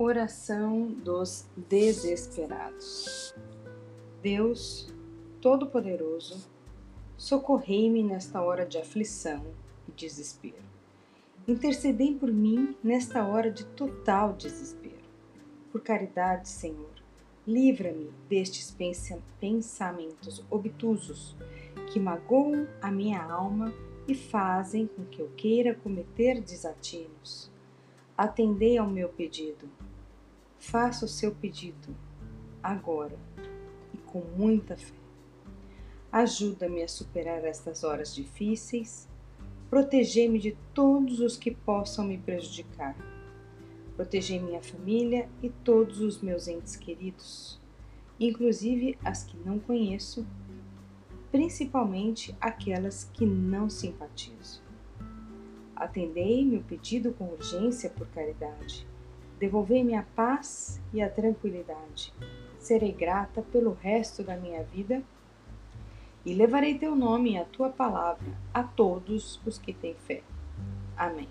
Oração dos desesperados. Deus Todo-Poderoso, socorrei-me nesta hora de aflição e desespero. Intercedei por mim nesta hora de total desespero. Por caridade, Senhor, livra-me destes pensamentos obtusos que magoam a minha alma e fazem com que eu queira cometer desatinos. Atendei ao meu pedido. Faça o seu pedido agora e com muita fé. Ajuda-me a superar estas horas difíceis. Protegei-me de todos os que possam me prejudicar. Protegei minha família e todos os meus entes queridos, inclusive as que não conheço, principalmente aquelas que não simpatizo. Atendei meu pedido com urgência por caridade. Devolvei-me a paz e a tranquilidade. Serei grata pelo resto da minha vida e levarei teu nome e a tua palavra a todos os que têm fé. Amém.